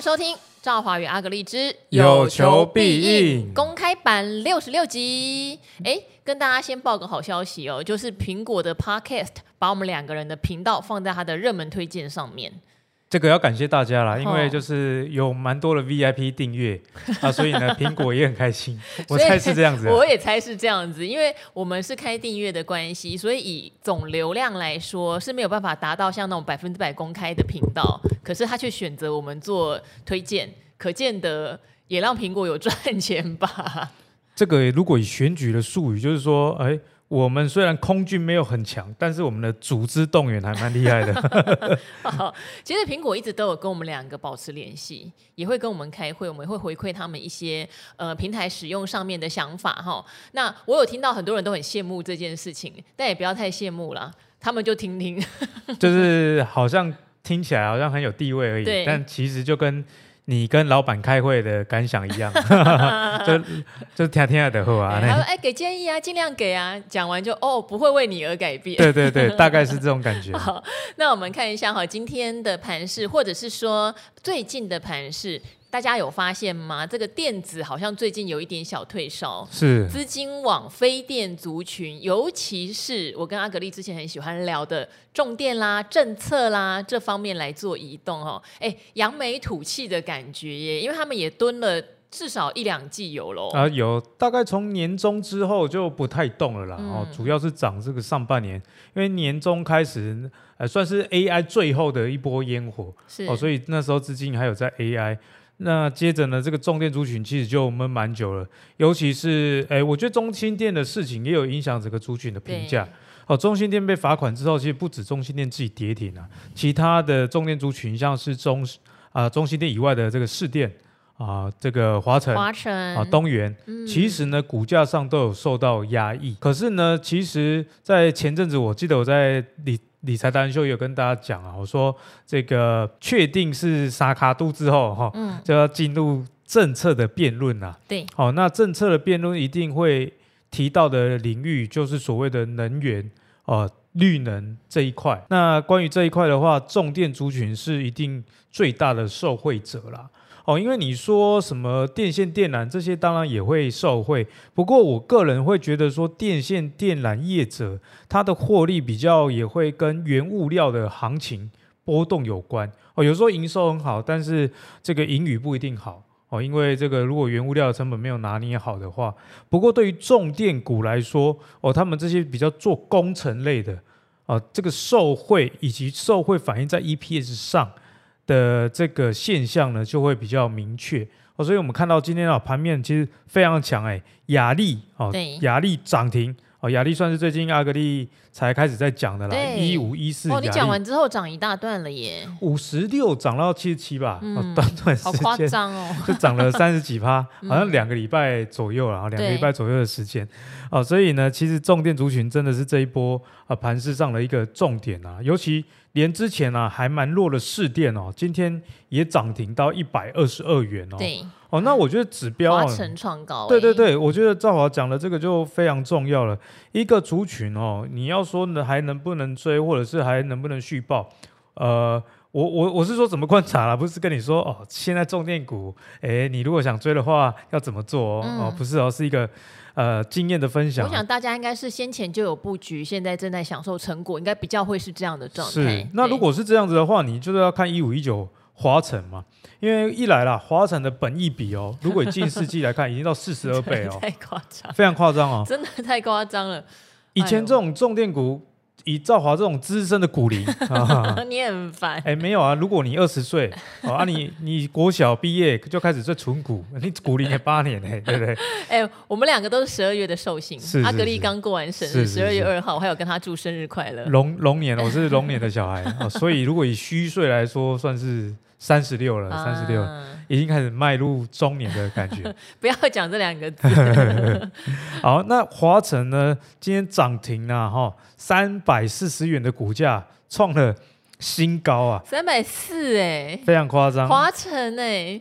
迎收听《赵华与阿格丽之有求必应》公开版六十六集。哎，跟大家先报个好消息哦，就是苹果的 Podcast 把我们两个人的频道放在它的热门推荐上面。这个要感谢大家啦，因为就是有蛮多的 VIP 订阅啊，所以呢，苹果也很开心。我猜是这样子，我也猜是这样子，因为我们是开订阅的关系，所以以总流量来说是没有办法达到像那种百分之百公开的频道，可是他却选择我们做推荐，可见得也让苹果有赚钱吧。这个如果以选举的术语，就是说，哎。我们虽然空军没有很强，但是我们的组织动员还蛮厉害的。好，其实苹果一直都有跟我们两个保持联系，也会跟我们开会，我们会回馈他们一些呃平台使用上面的想法哈。那我有听到很多人都很羡慕这件事情，但也不要太羡慕了，他们就听听，就是好像听起来好像很有地位而已，但其实就跟。你跟老板开会的感想一样，就就听听的话啊。他说：“哎，给建议啊，尽量给啊。”讲完就哦，不会为你而改变。对对对，大概是这种感觉。好，那我们看一下哈，今天的盘势，或者是说最近的盘势。大家有发现吗？这个电子好像最近有一点小退烧，是资金往非电族群，尤其是我跟阿格力之前很喜欢聊的重电啦、政策啦这方面来做移动哦。哎，扬眉吐气的感觉耶，因为他们也蹲了至少一两季有喽。啊，有大概从年中之后就不太动了啦。嗯、哦，主要是涨这个上半年，因为年中开始呃算是 AI 最后的一波烟火，是哦，所以那时候资金还有在 AI。那接着呢，这个重电族群其实就闷蛮久了，尤其是哎，我觉得中心店的事情也有影响整个族群的评价。对哦，中心店被罚款之后，其实不止中心店自己跌停啊，其他的重电族群，像是中啊、呃、中心店以外的这个市店啊、呃，这个华城、华城啊东元，嗯、其实呢股价上都有受到压抑。可是呢，其实，在前阵子，我记得我在理。理财达人秀有跟大家讲啊，我说这个确定是沙卡度之后哈，嗯，就要进入政策的辩论啊。对，好，那政策的辩论一定会提到的领域就是所谓的能源哦，绿能这一块。那关于这一块的话，重电族群是一定最大的受惠者啦。哦，因为你说什么电线电缆这些，当然也会受惠。不过我个人会觉得说，电线电缆业者它的获利比较也会跟原物料的行情波动有关。哦，有时候营收很好，但是这个盈余不一定好。哦，因为这个如果原物料成本没有拿捏好的话，不过对于重电股来说，哦，他们这些比较做工程类的，哦，这个受惠以及受惠反映在 EPS 上。的这个现象呢，就会比较明确。哦，所以我们看到今天啊盘面其实非常强哎，亚力哦，对。亚力涨停哦，亚力算是最近阿格力才开始在讲的啦，一五一四哦，你讲完之后涨一大段了耶，五十六涨到七十七吧，嗯、哦，短短时间好夸张哦，就涨了三十几趴，好像两个礼拜左右了，两、嗯、个礼拜左右的时间。哦，所以呢，其实重电族群真的是这一波啊盘势上的一个重点啊，尤其。连之前啊还蛮弱的市电哦，今天也涨停到一百二十二元哦。对哦，那我觉得指标啊，华城创高。对对对，我觉得赵华讲的这个就非常重要了。一个族群哦，你要说呢还能不能追，或者是还能不能续报？呃，我我我是说怎么观察啦，不是跟你说哦，现在重电股，哎，你如果想追的话要怎么做哦？嗯、哦，不是哦，是一个。呃，经验的分享，我想大家应该是先前就有布局，现在正在享受成果，应该比较会是这样的状态。是，那如果是这样子的话，你就是要看一五一九华晨嘛，因为一来啦，华晨的本益比哦，如果以近世纪来看，已经到四十二倍哦，太夸张，非常夸张哦，真的太夸张了。以前这种重电股。以赵华这种资深的股龄，你很烦。哎、欸，没有啊，如果你二十岁，哦啊你，你 你国小毕业就开始做存股，你股龄也八年哎，对不对？哎、欸，我们两个都是十二月的寿星，是是是阿格力刚过完生日，十二月二号，我还有跟他祝生日快乐。龙龙年，我是龙年的小孩，哦、所以如果以虚岁来说，算是三十六了，三十六已经开始迈入中年的感觉。不要讲这两个字。好，那华晨呢？今天涨停了哈，三百四十元的股价创了新高啊！三百四哎，非常夸张。华晨哎，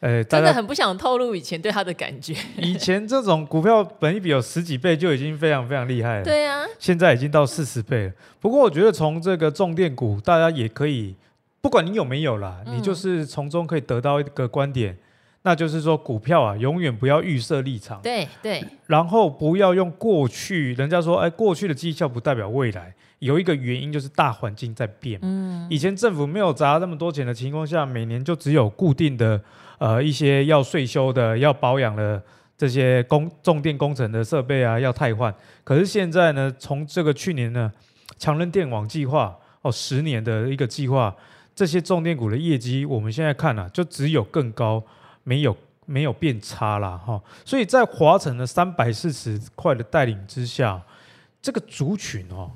哎，真的很不想透露以前对他的感觉。以前这种股票本一比有十几倍就已经非常非常厉害了。对啊，现在已经到四十倍了。不过我觉得从这个重电股，大家也可以。不管你有没有啦，嗯、你就是从中可以得到一个观点，那就是说股票啊，永远不要预设立场。对对。然后不要用过去，人家说，哎，过去的绩效不代表未来。有一个原因就是大环境在变。嗯。以前政府没有砸那么多钱的情况下，每年就只有固定的呃一些要税修的、要保养的这些工重电工程的设备啊，要汰换。可是现在呢，从这个去年呢，强人电网计划哦，十年的一个计划。这些重电股的业绩，我们现在看啊，就只有更高，没有没有变差啦。哈。所以在华晨的三百四十块的带领之下，这个族群哦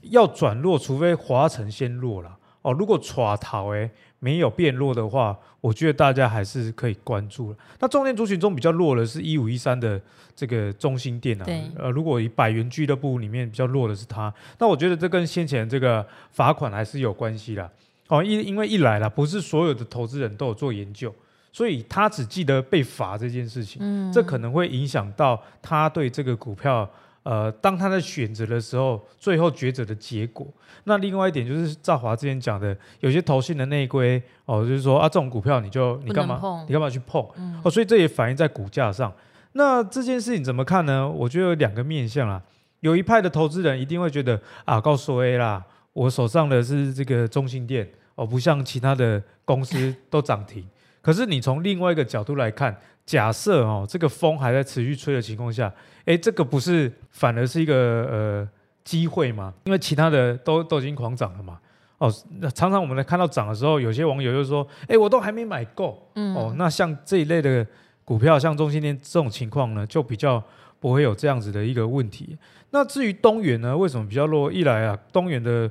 要转弱，除非华晨先弱了哦。如果耍逃诶没有变弱的话，我觉得大家还是可以关注了。那重电族群中比较弱的是一五一三的这个中兴电啊，呃，如果以百元俱乐部里面比较弱的是它，那我觉得这跟先前这个罚款还是有关系啦。哦，因因为一来了，不是所有的投资人都有做研究，所以他只记得被罚这件事情，嗯，这可能会影响到他对这个股票，呃，当他在选择的时候，最后抉择的结果。那另外一点就是赵华之前讲的，有些投信的内规，哦，就是说啊，这种股票你就你干嘛，你干嘛去碰？嗯、哦，所以这也反映在股价上。那这件事情怎么看呢？我觉得有两个面向啊，有一派的投资人一定会觉得啊，告诉 A 啦。我手上的是这个中兴电哦，不像其他的公司 都涨停。可是你从另外一个角度来看，假设哦，这个风还在持续吹的情况下，哎，这个不是反而是一个呃机会吗？因为其他的都都已经狂涨了嘛。哦，那常常我们来看到涨的时候，有些网友就说，哎，我都还没买够。嗯。哦，那像这一类的股票，像中兴电这种情况呢，就比较不会有这样子的一个问题。那至于东元呢，为什么比较弱？一来啊，东元的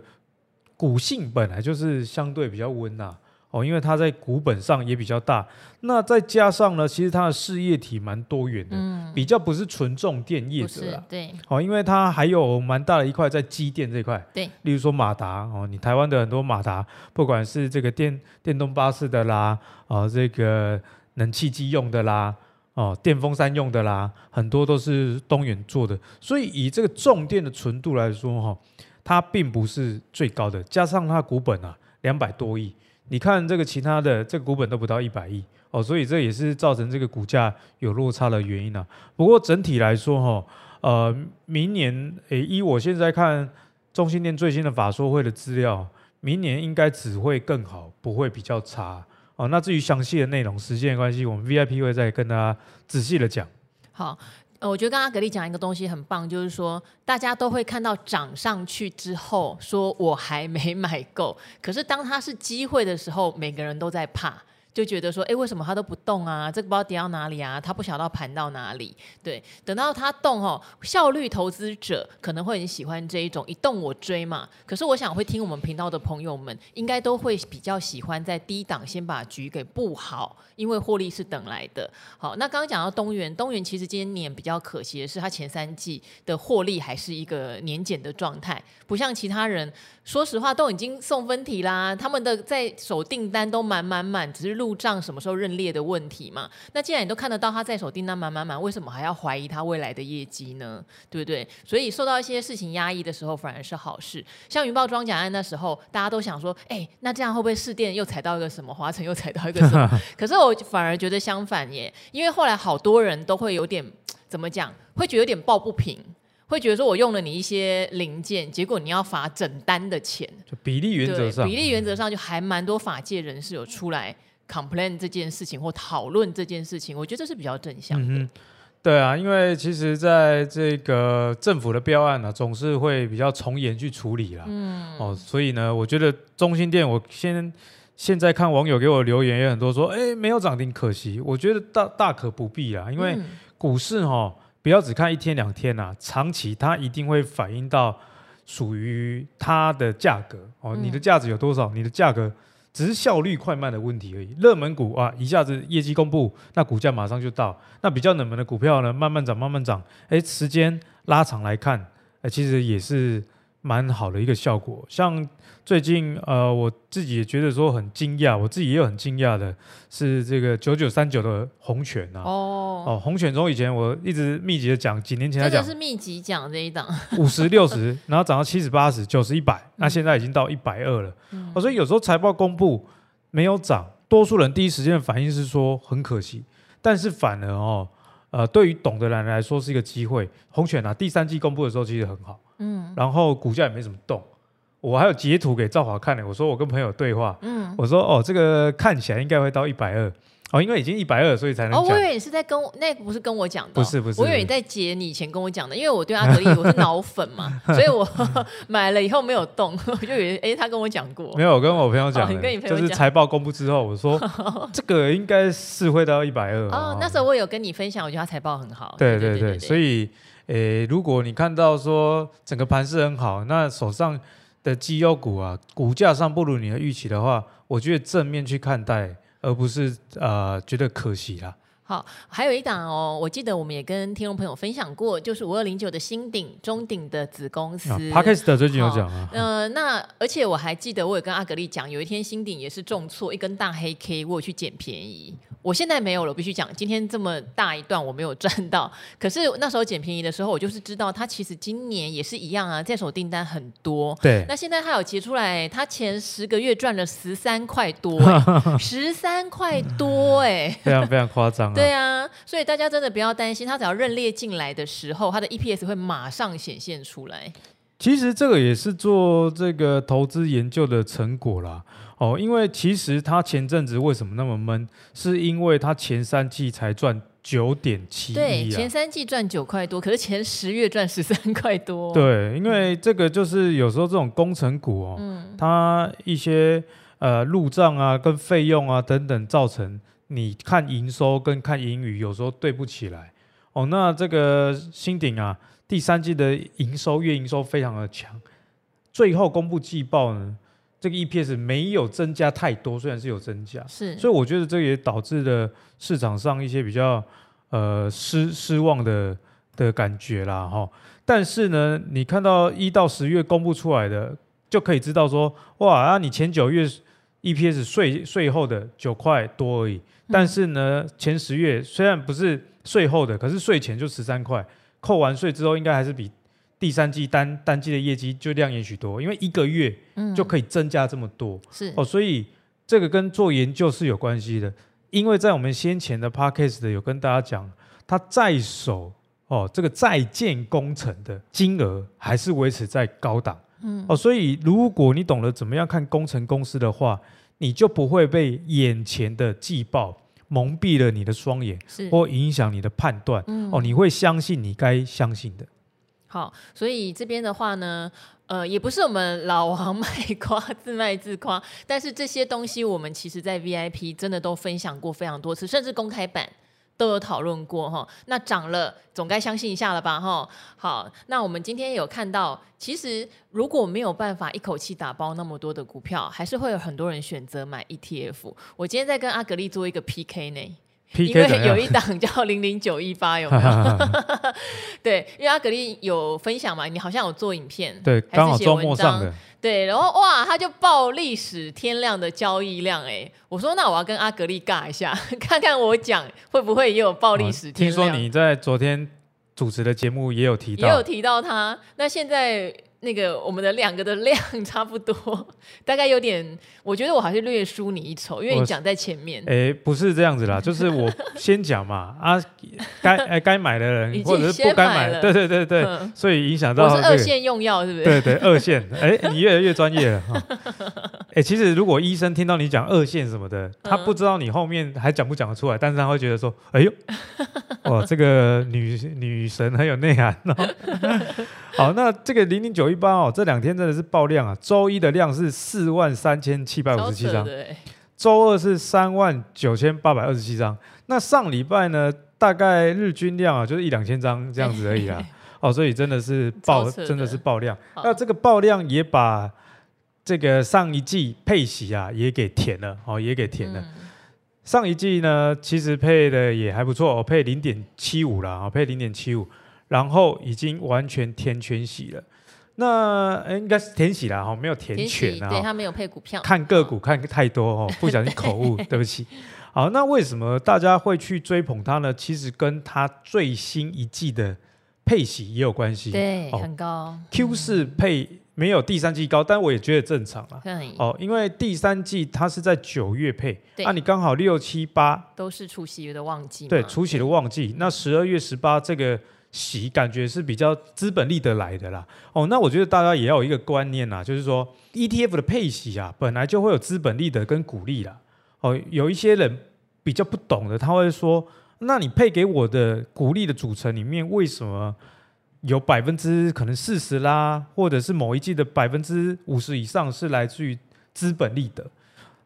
股性本来就是相对比较温呐，哦，因为它在股本上也比较大，那再加上呢，其实它的事业体蛮多元的，嗯，比较不是纯重电业者啦，对，哦，因为它还有蛮大的一块在机电这块，对，例如说马达哦，你台湾的很多马达，不管是这个电电动巴士的啦，哦，这个冷气机用的啦，哦，电风扇用的啦，很多都是东元做的，所以以这个重电的纯度来说，哈。它并不是最高的，加上它股本啊两百多亿，你看这个其他的这个股本都不到一百亿哦，所以这也是造成这个股价有落差的原因啊。不过整体来说哈，呃，明年诶，依我现在看中兴电最新的法说会的资料，明年应该只会更好，不会比较差哦。那至于详细的内容，时间关系，我们 VIP 会再跟大家仔细的讲。好。呃，我觉得刚刚格力讲一个东西很棒，就是说大家都会看到涨上去之后，说我还没买够，可是当它是机会的时候，每个人都在怕。就觉得说，哎，为什么它都不动啊？这个包跌到哪里啊？它不晓得盘到哪里？对，等到它动哦，效率投资者可能会很喜欢这一种一动我追嘛。可是我想会听我们频道的朋友们，应该都会比较喜欢在低档先把局给布好，因为获利是等来的。好，那刚刚讲到东元，东元其实今年比较可惜的是，它前三季的获利还是一个年减的状态，不像其他人，说实话都已经送分题啦，他们的在手订单都满满满，只是录。入账什么时候认列的问题嘛？那既然你都看得到他在手订单满满满，为什么还要怀疑他未来的业绩呢？对不对？所以受到一些事情压抑的时候，反而是好事。像云豹装甲案那时候，大家都想说，哎，那这样会不会试电又踩到一个什么？华晨又踩到一个什么？可是我反而觉得相反耶，因为后来好多人都会有点怎么讲，会觉得有点抱不平。会觉得说，我用了你一些零件，结果你要罚整单的钱，就比例原则上，比例原则上就还蛮多法界人士有出来 complain 这件事情或讨论这件事情，我觉得这是比较正向的。嗯、对啊，因为其实在这个政府的标案呢、啊，总是会比较从严去处理啦。嗯，哦，所以呢，我觉得中心店，我先现在看网友给我留言也很多，说，哎，没有涨停可惜。我觉得大大可不必啊，因为股市哈、哦。不要只看一天两天呐、啊，长期它一定会反映到属于它的价格哦。你的价值有多少？你的价格只是效率快慢的问题而已。热门股啊，一下子业绩公布，那股价马上就到。那比较冷门的股票呢，慢慢涨，慢慢涨。哎，时间拉长来看，哎，其实也是蛮好的一个效果。像最近呃，我自己也觉得说很惊讶，我自己也有很惊讶的是这个九九三九的红犬啊。哦哦，红犬从以前我一直密集的讲，几年前来讲是密集讲这一档 五十六十，然后涨到七十八十九十一百，那现在已经到一百二了。嗯、哦，所以有时候财报公布没有涨，多数人第一时间的反应是说很可惜，但是反而哦，呃，对于懂的人来说是一个机会。红犬啊，第三季公布的时候其实很好，嗯，然后股价也没怎么动。我还有截图给赵华看呢，我说我跟朋友对话，嗯，我说哦，这个看起来应该会到一百二，哦，因为已经一百二，所以才能。哦，我以为你是在跟我，那不是跟我讲的，不是不是，我以为你在截你以前跟我讲的，因为我对阿格力我是脑粉嘛，所以我 买了以后没有动，我就以为哎，他跟我讲过，没有，我跟我朋友讲，你跟你朋友讲，就是财报公布之后，我说 这个应该是会到一百二。哦，那时候我有跟你分享，我觉得他财报很好，对对对，所以诶，如果你看到说整个盘势很好，那手上。的绩优股啊，股价上不如你的预期的话，我觉得正面去看待，而不是呃觉得可惜啦。好，还有一档哦，我记得我们也跟听众朋友分享过，就是五二零九的新鼎中鼎的子公司。的最近有讲啊。呃，那而且我还记得，我有跟阿格力讲，有一天新鼎也是重挫一根大黑 K，我有去捡便宜。我现在没有了，必须讲，今天这么大一段我没有赚到。可是那时候捡便宜的时候，我就是知道它其实今年也是一样啊，在手订单很多。对。那现在它有结出来，它前十个月赚了十三块多，欸，十三块多哎，欸，非常非常夸张，啊。对啊，所以大家真的不要担心，它只要认列进来的时候，它的 EPS 会马上显现出来。其实这个也是做这个投资研究的成果啦。哦，因为其实他前阵子为什么那么闷，是因为他前三季才赚九点七。对，前三季赚九块多，可是前十月赚十三块多。对，因为这个就是有时候这种工程股哦，嗯，它一些呃入账啊、跟费用啊等等，造成你看营收跟看盈余有时候对不起来。哦，那这个新鼎啊，第三季的营收月营收非常的强，最后公布季报呢。这个 EPS 没有增加太多，虽然是有增加，是，所以我觉得这也导致了市场上一些比较呃失失望的的感觉啦哈。但是呢，你看到一到十月公布出来的，就可以知道说，哇啊，你前九月 EPS 税税后的九块多而已，但是呢，前十月虽然不是税后的，可是税前就十三块，扣完税之后应该还是比。第三季单单季的业绩就亮眼许多，因为一个月就可以增加这么多，嗯、是。哦，所以这个跟做研究是有关系的。因为在我们先前的 podcast 的有跟大家讲，它在手哦，这个在建工程的金额还是维持在高档，嗯。哦，所以如果你懂得怎么样看工程公司的话，你就不会被眼前的季报蒙蔽了你的双眼，或影响你的判断，嗯、哦，你会相信你该相信的。好，所以这边的话呢，呃，也不是我们老王卖瓜自卖自夸，但是这些东西我们其实在 VIP 真的都分享过非常多次，甚至公开版都有讨论过哈。那涨了总该相信一下了吧哈。好，那我们今天有看到，其实如果没有办法一口气打包那么多的股票，还是会有很多人选择买 ETF。我今天在跟阿格力做一个 PK 呢。因为有一档叫零零九一八，有没有？对，因为阿格力有分享嘛，你好像有做影片，对，刚好周末上的，对，然后哇，他就报历史天量的交易量，哎，我说那我要跟阿格力尬一下，看看我讲会不会也有报历史天量。听说你在昨天主持的节目也有提到，也有提到他，那现在。那个我们的两个的量差不多，大概有点，我觉得我还是略输你一筹，因为你讲在前面。哎，不是这样子啦，就是我先讲嘛，啊，该哎 该买的人或者是不该买的，对对对对，嗯、所以影响到、这个。我是二线用药，是不是？对对，二线，哎，你越来越专业了哈。哎，其实如果医生听到你讲二线什么的，他不知道你后面还讲不讲得出来，但是他会觉得说，哎呦，哇，这个女女神很有内涵哦。好，那这个零零九一八哦，这两天真的是爆量啊！周一的量是四万三千七百五十七张，周二是三万九千八百二十七张。那上礼拜呢，大概日均量啊，就是一两千张这样子而已啊。哦，所以真的是爆，真的是爆量。那这个爆量也把这个上一季配息啊也给填了哦，也给填了。嗯、上一季呢，其实配的也还不错，哦，配零点七五了啊，配零点七五。然后已经完全填全息了，那应该是填息啦，哈，没有填全啊，对，他没有配股票，看个股看太多哦，不小心口误，对不起。好，那为什么大家会去追捧它呢？其实跟它最新一季的配息也有关系，对，哦、很高。Q 四配没有第三季高，但我也觉得正常了。哦，因为第三季它是在九月配，那、啊、你刚好六七八都是除夕的旺季，对，除夕的旺季。那十二月十八这个。息感觉是比较资本利得来的啦，哦，那我觉得大家也要有一个观念呐，就是说 ETF 的配息啊，本来就会有资本利得跟股利啦，哦，有一些人比较不懂的，他会说，那你配给我的股利的组成里面，为什么有百分之可能四十啦，或者是某一季的百分之五十以上是来自于资本利得？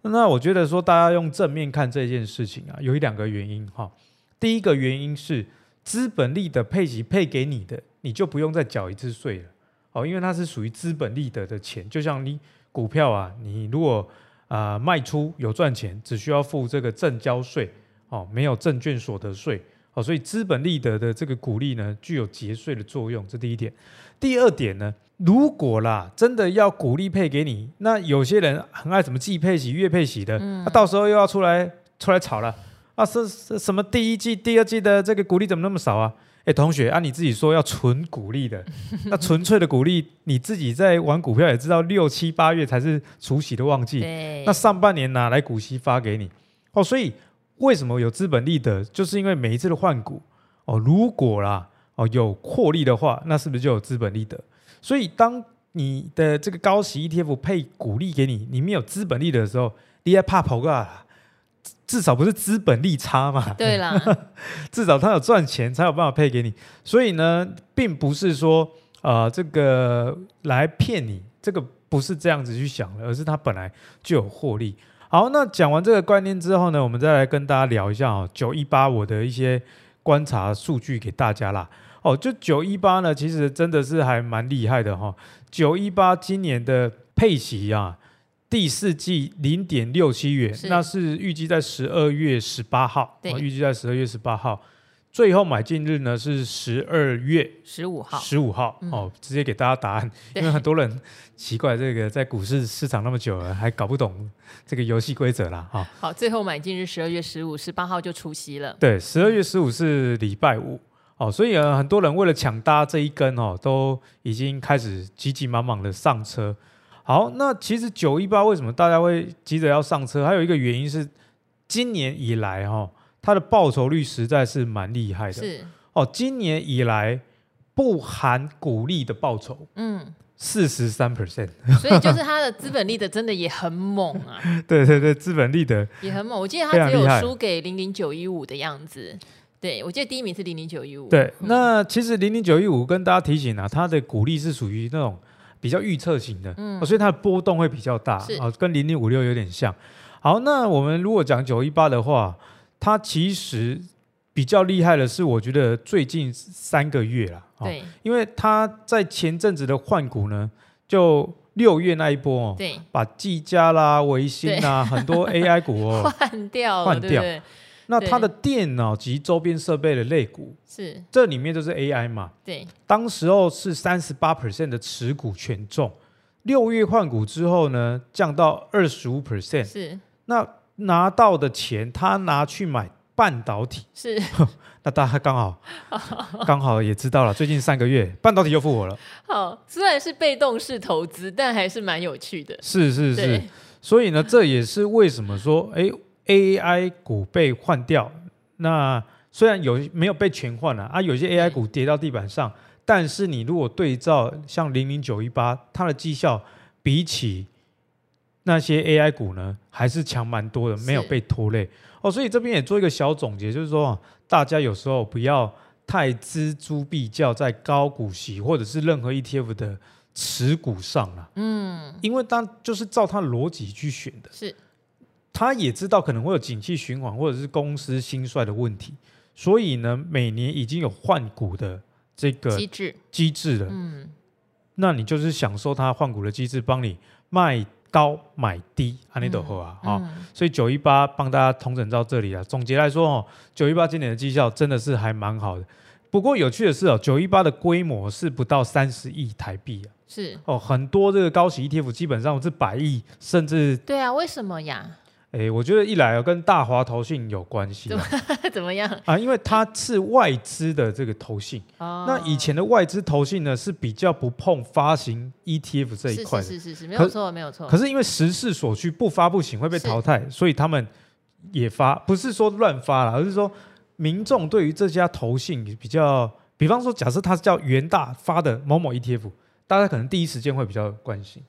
那我觉得说大家用正面看这件事情啊，有一两个原因哈，第一个原因是。资本利得配息配给你的，你就不用再缴一次税了哦，因为它是属于资本利得的钱，就像你股票啊，你如果啊、呃、卖出有赚钱，只需要付这个证交税哦，没有证券所得税哦，所以资本利得的这个股利呢，具有节税的作用，这第一点。第二点呢，如果啦真的要股利配给你，那有些人很爱什么季配息、月配息的，那、嗯啊、到时候又要出来出来炒了。啊，是是什么第一季、第二季的这个股利怎么那么少啊？哎，同学，按、啊、你自己说要纯股利的，那纯粹的股利，你自己在玩股票也知道，六七八月才是除息的旺季，对那上半年哪来股息发给你？哦，所以为什么有资本利得？就是因为每一次的换股，哦，如果啦，哦有获利的话，那是不是就有资本利得？所以当你的这个高息 ETF 配股利给你，里面有资本利得的时候，你也怕跑个。至少不是资本利差嘛？对啦，至少他有赚钱才有办法配给你。所以呢，并不是说呃这个来骗你，这个不是这样子去想的，而是他本来就有获利。好，那讲完这个观念之后呢，我们再来跟大家聊一下哦，九一八我的一些观察数据给大家啦。哦，就九一八呢，其实真的是还蛮厉害的哈、哦。九一八今年的配息啊。第四季零点六七元，是那是预计在十二月十八号。对，预计在十二月十八号，最后买进日呢是十二月十五号。十五号、嗯、哦，直接给大家答案，因为很多人奇怪这个在股市市场那么久了，还搞不懂这个游戏规则啦。哈、哦。好，最后买进日十二月十五，十八号就除夕了。对，十二月十五是礼拜五哦，所以呃，很多人为了抢搭这一根哦，都已经开始急急忙忙的上车。好，那其实九一八为什么大家会急着要上车？还有一个原因是，今年以来哈、哦，它的报酬率实在是蛮厉害的。是哦，今年以来不含股利的报酬，嗯，四十三 percent。所以就是它的资本利得真的也很猛啊。对对对，资本利得也很猛。我记得它只有输给零零九一五的样子。对，我记得第一名是零零九一五。对，嗯、那其实零零九一五跟大家提醒啊，它的股利是属于那种。比较预测型的，嗯、所以它的波动会比较大，啊哦、跟零零五六有点像。好，那我们如果讲九一八的话，它其实比较厉害的是，我觉得最近三个月了，对、哦，因为它在前阵子的换股呢，就六月那一波哦，对，把技嘉啦、维新啦很多 AI 股哦 换掉，换掉。那它的电脑及周边设备的类股是，这里面就是 AI 嘛？对，当时候是三十八 percent 的持股权重，六月换股之后呢，降到二十五 percent。是，那拿到的钱他拿去买半导体，是，那大家刚好 刚好也知道了，最近三个月半导体又复活了。好，虽然是被动式投资，但还是蛮有趣的。是是是，所以呢，这也是为什么说，哎。AI 股被换掉，那虽然有没有被全换了啊，啊，有些 AI 股跌到地板上，但是你如果对照像零零九一八，它的绩效比起那些 AI 股呢，还是强蛮多的，没有被拖累哦。所以这边也做一个小总结，就是说大家有时候不要太锱铢必较在高股息或者是任何 ETF 的持股上了，嗯，因为当就是照它的逻辑去选的，是。他也知道可能会有景气循环或者是公司兴衰的问题，所以呢，每年已经有换股的这个机制机制了。嗯，那你就是享受它换股的机制，帮你卖高买低，安利都好啊。啊，所以九一八帮大家统整到这里了。总结来说哦，九一八今年的绩效真的是还蛮好的，不过有趣的是哦，九一八的规模是不到三十亿台币啊。是哦，很多这个高息 ETF 基本上是百亿，甚至对啊，为什么呀？哎，我觉得一来跟大华投信有关系，怎么 怎么样啊？因为它是外资的这个投信，哦，那以前的外资投信呢是比较不碰发行 ETF 这一块的，是是是是是，没有错没有错。可是因为时势所趋，不发不行会被淘汰，所以他们也发，不是说乱发了，而是说民众对于这家投信比较，比方说假设它是叫元大发的某某 ETF，大家可能第一时间会比较关心。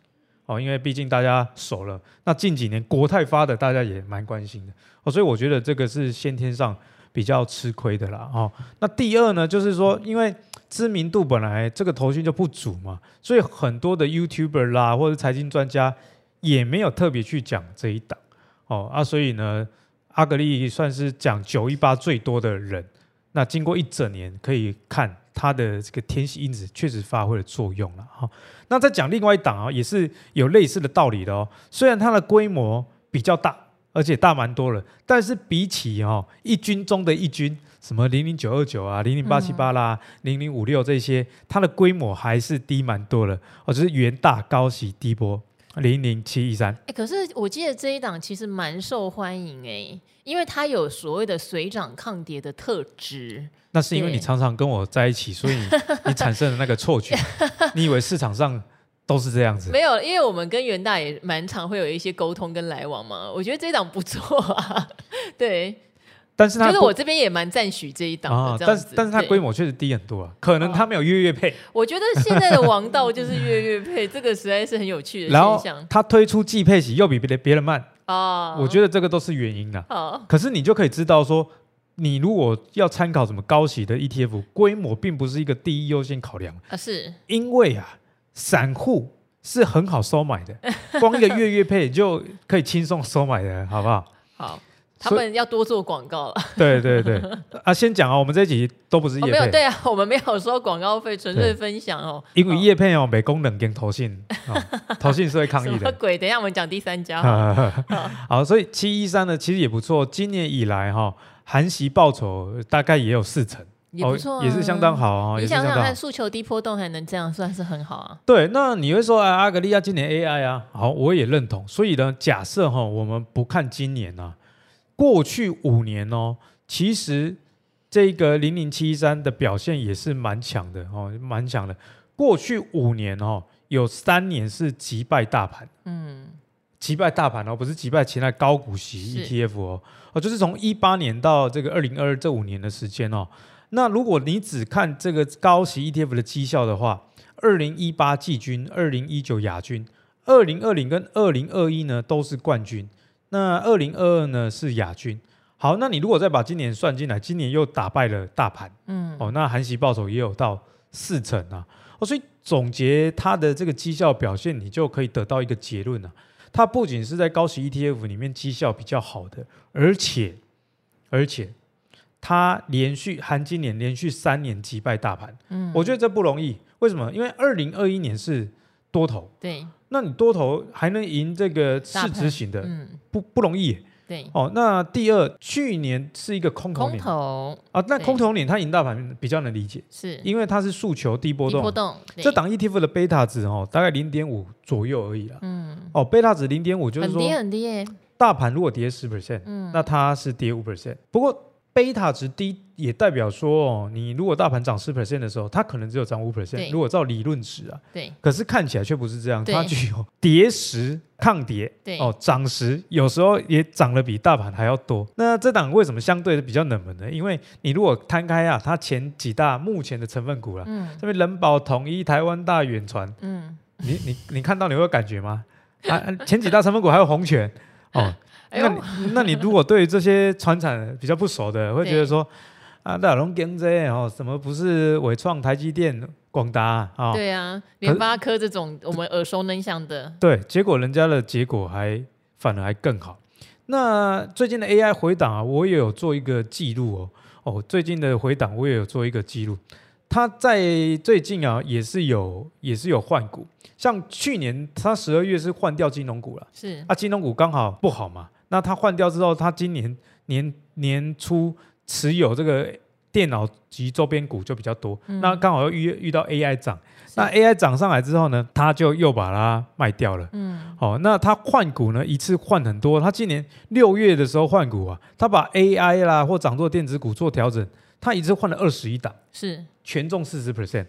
哦，因为毕竟大家熟了，那近几年国泰发的大家也蛮关心的哦，所以我觉得这个是先天上比较吃亏的啦。哦，那第二呢，就是说因为知名度本来这个投信就不足嘛，所以很多的 YouTuber 啦或者财经专家也没有特别去讲这一档哦啊，所以呢，阿格力算是讲九一八最多的人。那经过一整年，可以看它的这个天喜因子确实发挥了作用了哈。那再讲另外一档啊，也是有类似的道理的哦。虽然它的规模比较大，而且大蛮多了，但是比起哦一军中的一军，什么零零九二九啊、零零八七八啦、零零五六这些，它的规模还是低蛮多了。哦，就是元大高息低波零零七一三。哎，可是我记得这一档其实蛮受欢迎哎。因为它有所谓的水涨抗跌的特质，那是因为你常常跟我在一起，所以你，你产生了那个错觉，你以为市场上都是这样子？没有，因为我们跟元大也蛮常会有一些沟通跟来往嘛。我觉得这一档不错啊，对。但是它就是我这边也蛮赞许这一档的，啊，但是但是它规模确实低很多啊，可能它没有月月配。我觉得现在的王道就是月月配，这个实在是很有趣的现象。然后它推出季配型又比别的别人慢。啊，我觉得这个都是原因啊。哦，可是你就可以知道说，你如果要参考什么高息的 ETF，规模并不是一个第一优先考量啊，是因为啊，散户是很好收买的，光一个月月配就可以轻松收买的，好不好？好。他们要多做广告了。对对对，啊，先讲啊，我们这一集都不是业配。哦，没有，对啊，我们没有收广告费，纯粹分享哦。因为叶配哦，没功能跟投信，哦，投信是会抗议的。什么鬼？等一下我们讲第三家。好，所以七一三呢，其实也不错。今年以来哈，含息报酬大概也有四成，也不错，也是相当好啊。你想想看，诉求低波动还能这样，算是很好啊。对，那你会说啊，阿格利亚今年 AI 啊，好，我也认同。所以呢，假设哈，我们不看今年啊。过去五年哦，其实这个零零七一三的表现也是蛮强的哦，蛮强的。过去五年哦，有三年是击败大盘，嗯，击败大盘哦，不是击败其他高股息 ETF 哦，哦，就是从一八年到这个二零二二这五年的时间哦。那如果你只看这个高息 ETF 的绩效的话，二零一八季军，二零一九亚军，二零二零跟二零二一呢都是冠军。那二零二二呢是亚军，好，那你如果再把今年算进来，今年又打败了大盘，嗯，哦，那含息报酬也有到四成啊，哦，所以总结它的这个绩效表现，你就可以得到一个结论啊，它不仅是在高息 ETF 里面绩效比较好的，而且而且它连续含今年连续三年击败大盘，嗯，我觉得这不容易，为什么？因为二零二一年是多头，对。那你多头还能赢这个市值型的，嗯、不不容易。对。哦，那第二，去年是一个空头年，空头。啊，那空头年它赢大盘比较能理解，是。因为它是诉求低波动，低波动这档 ETF 的贝塔值哦，大概零点五左右而已啦。嗯，哦，贝塔值零点五就是说很低很低耶。大盘如果跌十 percent，嗯，那它是跌五 percent。不过贝塔值低也代表说哦，你如果大盘涨十 percent 的时候，它可能只有涨五 percent。如果照理论值啊，对，可是看起来却不是这样，它具有跌时抗跌，对哦，涨时有时候也涨得比大盘还要多。那这档为什么相对的比较冷门呢？因为你如果摊开啊，它前几大目前的成分股了，嗯，这边人保、统一、台湾大、远传，嗯，你你你看到你会有感觉吗？啊，前几大成分股还有红权 哦。那你那你如果对这些传产比较不熟的，会觉得说啊，大龙跟这哦，什么不是伟创、台积电、广达啊？对啊，联发科这种我们耳熟能详的。对，结果人家的结果还反而还更好。那最近的 AI 回档啊，我也有做一个记录哦。哦，最近的回档我也有做一个记录。它在最近啊，也是有也是有换股，像去年它十二月是换掉金融股了，是啊，金融股刚好不好嘛。那他换掉之后，他今年年年初持有这个电脑及周边股就比较多。嗯、那刚好又遇遇到 AI 涨，那 AI 涨上来之后呢，他就又把它卖掉了。嗯，好、哦，那他换股呢，一次换很多。他今年六月的时候换股啊，他把 AI 啦或涨做电子股做调整，他一次换了二十一档，是权重四十 percent。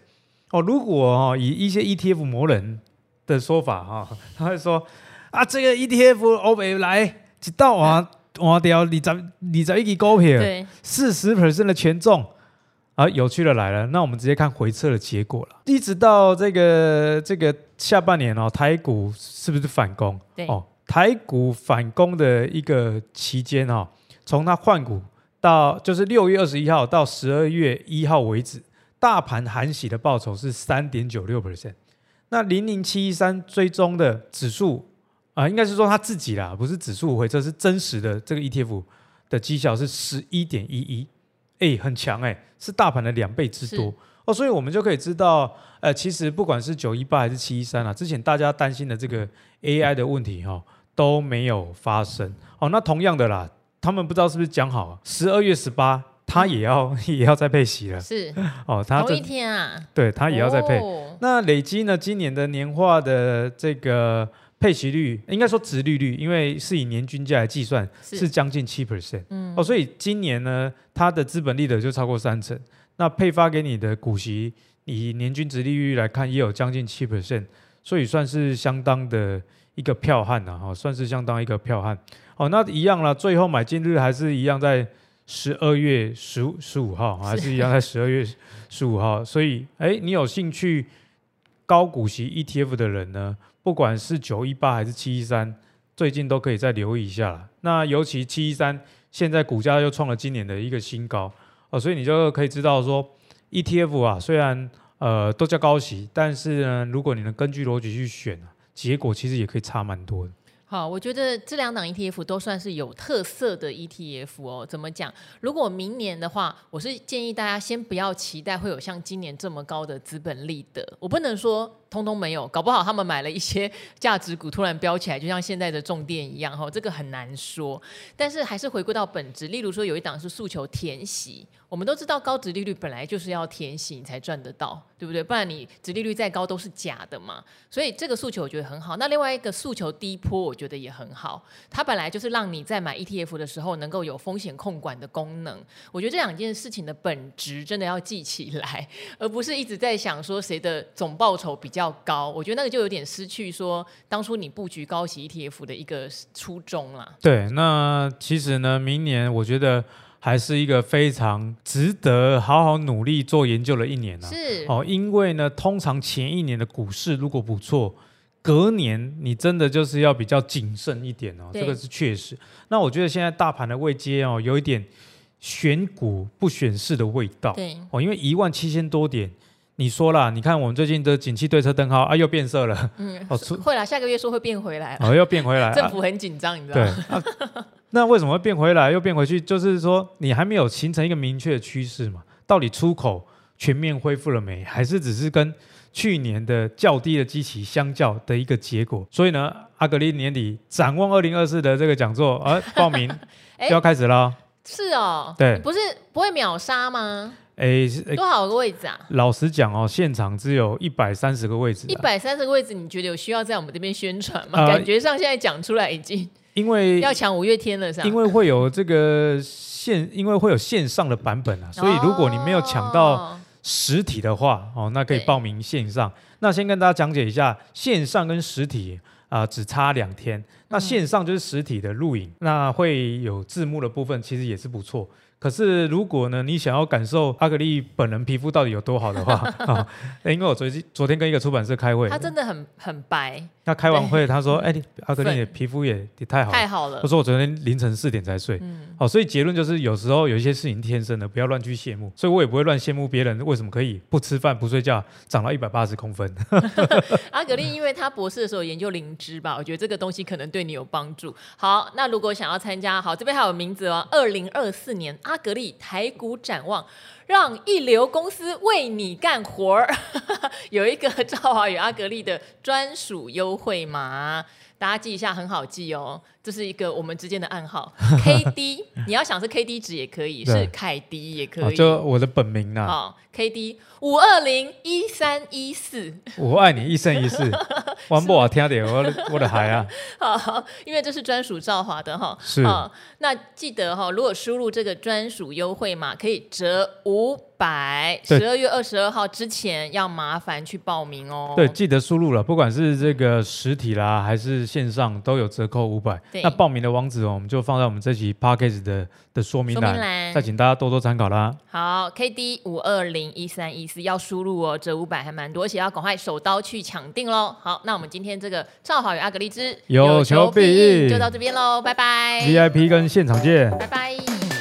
哦，如果哦以一些 ETF 魔人的说法哈、哦，他会说啊，这个 ETF 欧美来一道啊。挖掉二十二十一支股票，四十 percent 的权重啊，有趣的来了。那我们直接看回测的结果了。一直到这个这个下半年哦，台股是不是反攻？对哦，台股反攻的一个期间哦，从它换股到就是六月二十一号到十二月一号为止，大盘含息的报酬是三点九六 percent。那零零七一三追踪的指数。啊、呃，应该是说他自己啦，不是指数回撤，是真实的这个 ETF 的绩效是十一点一一，哎，很强哎、欸，是大盘的两倍之多哦，所以我们就可以知道，呃，其实不管是九一八还是七一三啊，之前大家担心的这个 AI 的问题哈、哦、都没有发生哦。那同样的啦，他们不知道是不是讲好，十二月十八他也要、嗯、也要再配息了，是哦，他同一天啊，对他也要再配。哦、那累积呢，今年的年化的这个。配息率应该说殖利率，因为是以年均价来计算，是将近七 percent。嗯，哦，所以今年呢，它的资本利得就超过三成。那配发给你的股息，以年均值利率来看，也有将近七 percent，所以算是相当的一个票悍呐，哈，算是相当一个票悍。哦，那一样了，最后买进日还是一样在十二月十五十五号，还是一样在十二月十五号。所以，哎，你有兴趣高股息 ETF 的人呢？不管是九一八还是七一三，最近都可以再留意一下了。那尤其七一三现在股价又创了今年的一个新高哦，所以你就可以知道说，ETF 啊，虽然呃都叫高息，但是呢，如果你能根据逻辑去选，结果其实也可以差蛮多的。好，我觉得这两档 ETF 都算是有特色的 ETF 哦。怎么讲？如果明年的话，我是建议大家先不要期待会有像今年这么高的资本利得。我不能说。通通没有，搞不好他们买了一些价值股，突然飙起来，就像现在的重电一样，哈，这个很难说。但是还是回归到本质，例如说有一档是诉求填息，我们都知道高值利率本来就是要填息你才赚得到，对不对？不然你值利率再高都是假的嘛。所以这个诉求我觉得很好。那另外一个诉求低波，我觉得也很好，它本来就是让你在买 ETF 的时候能够有风险控管的功能。我觉得这两件事情的本质真的要记起来，而不是一直在想说谁的总报酬比较。较高，我觉得那个就有点失去说当初你布局高息 ETF 的一个初衷了。对，那其实呢，明年我觉得还是一个非常值得好好努力做研究的一年呢、啊。是哦，因为呢，通常前一年的股市如果不错，隔年你真的就是要比较谨慎一点哦。这个是确实。那我觉得现在大盘的位阶哦，有一点选股不选市的味道。对哦，因为一万七千多点。你说啦，你看我们最近的景气对策灯号啊，又变色了。嗯，哦，会啦，下个月说会变回来。哦，又变回来。政府很紧张，啊、你知道吗？对、啊。那为什么会变回来又变回去？就是说你还没有形成一个明确的趋势嘛？到底出口全面恢复了没？还是只是跟去年的较低的基期相较的一个结果？所以呢，阿格力年底展望二零二四的这个讲座啊，报名 就要开始了。是哦。对。不是不会秒杀吗？哎，多少个位置啊？老实讲哦，现场只有一百三十个位置。一百三十个位置，你觉得有需要在我们这边宣传吗？呃、感觉上现在讲出来已经，因为要抢五月天了，是吧？因为会有这个线，因为会有线上的版本啊，所以如果你没有抢到实体的话，哦，那可以报名线上。那先跟大家讲解一下，线上跟实体啊、呃，只差两天。那线上就是实体的录影，嗯、那会有字幕的部分，其实也是不错。可是，如果呢，你想要感受阿格丽本人皮肤到底有多好的话，啊，因为我昨天昨天跟一个出版社开会，他真的很很白。那开完会，他说：“哎、欸，阿格力的皮肤也也太好了，太好了。”我说：“我昨天凌晨四点才睡。嗯”好，所以结论就是，有时候有一些事情天生的，不要乱去羡慕。所以我也不会乱羡慕别人为什么可以不吃饭不睡觉长到一百八十公分。阿格丽，因为他博士的时候研究灵芝吧，我觉得这个东西可能对你有帮助。好，那如果想要参加，好，这边还有名字哦，二零二四年阿。格力台股展望，让一流公司为你干活儿，有一个赵华与阿格丽的专属优惠码，大家记一下，很好记哦。这是一个我们之间的暗号，K D，你要想是 K D 值也可以，是凯迪也可以，哦、就我的本名呐。好，K D 五二零一三一四，我爱你一生一世，玩不我听点，我我的孩啊。好，因为这是专属赵华的哈。是。那记得哈，如果输入这个专属优惠码，可以折五百。十二月二十二号之前要麻烦去报名哦。对，记得输入了，不管是这个实体啦，还是线上，都有折扣五百。那报名的网址哦，我们就放在我们这期 podcast 的的说明栏，再请大家多多参考啦。好，K D 五二零一三一四要输入哦，折五百还蛮多，而且要赶快手刀去抢定喽。好，那我们今天这个赵好与阿格力之有求必应就到这边喽，拜拜。VIP 跟现场见，拜拜。